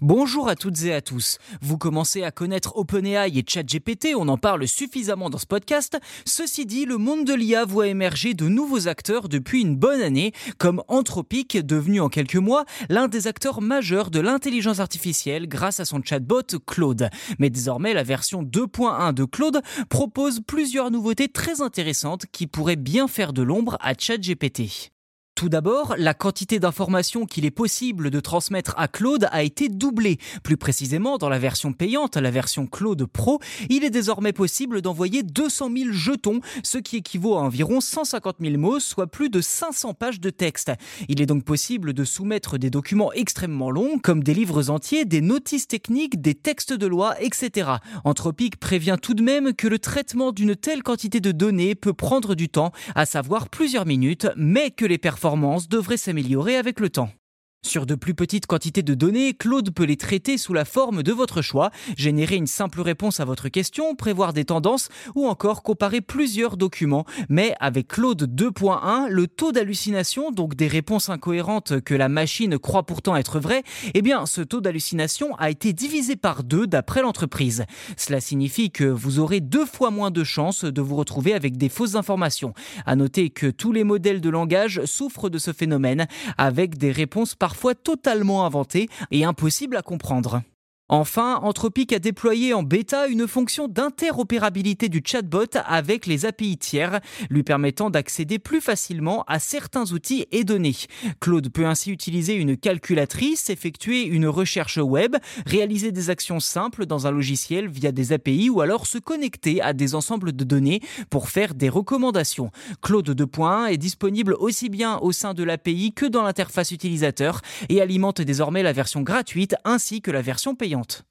Bonjour à toutes et à tous. Vous commencez à connaître OpenAI et ChatGPT, on en parle suffisamment dans ce podcast. Ceci dit, le monde de l'IA voit émerger de nouveaux acteurs depuis une bonne année, comme Anthropic, devenu en quelques mois l'un des acteurs majeurs de l'intelligence artificielle grâce à son chatbot Claude. Mais désormais, la version 2.1 de Claude propose plusieurs nouveautés très intéressantes qui pourraient bien faire de l'ombre à ChatGPT. Tout d'abord, la quantité d'informations qu'il est possible de transmettre à Claude a été doublée. Plus précisément, dans la version payante, la version Claude Pro, il est désormais possible d'envoyer 200 000 jetons, ce qui équivaut à environ 150 000 mots, soit plus de 500 pages de texte. Il est donc possible de soumettre des documents extrêmement longs, comme des livres entiers, des notices techniques, des textes de loi, etc. Anthropic prévient tout de même que le traitement d'une telle quantité de données peut prendre du temps, à savoir plusieurs minutes, mais que les performances devrait s'améliorer avec le temps. Sur de plus petites quantités de données, Claude peut les traiter sous la forme de votre choix, générer une simple réponse à votre question, prévoir des tendances ou encore comparer plusieurs documents. Mais avec Claude 2.1, le taux d'hallucination, donc des réponses incohérentes que la machine croit pourtant être vraies, eh bien ce taux d'hallucination a été divisé par deux d'après l'entreprise. Cela signifie que vous aurez deux fois moins de chances de vous retrouver avec des fausses informations. À noter que tous les modèles de langage souffrent de ce phénomène avec des réponses par parfois totalement inventé et impossible à comprendre. Enfin, Anthropic a déployé en bêta une fonction d'interopérabilité du chatbot avec les API tiers, lui permettant d'accéder plus facilement à certains outils et données. Claude peut ainsi utiliser une calculatrice, effectuer une recherche web, réaliser des actions simples dans un logiciel via des API ou alors se connecter à des ensembles de données pour faire des recommandations. Claude 2.1 est disponible aussi bien au sein de l'API que dans l'interface utilisateur et alimente désormais la version gratuite ainsi que la version payante bienveillante.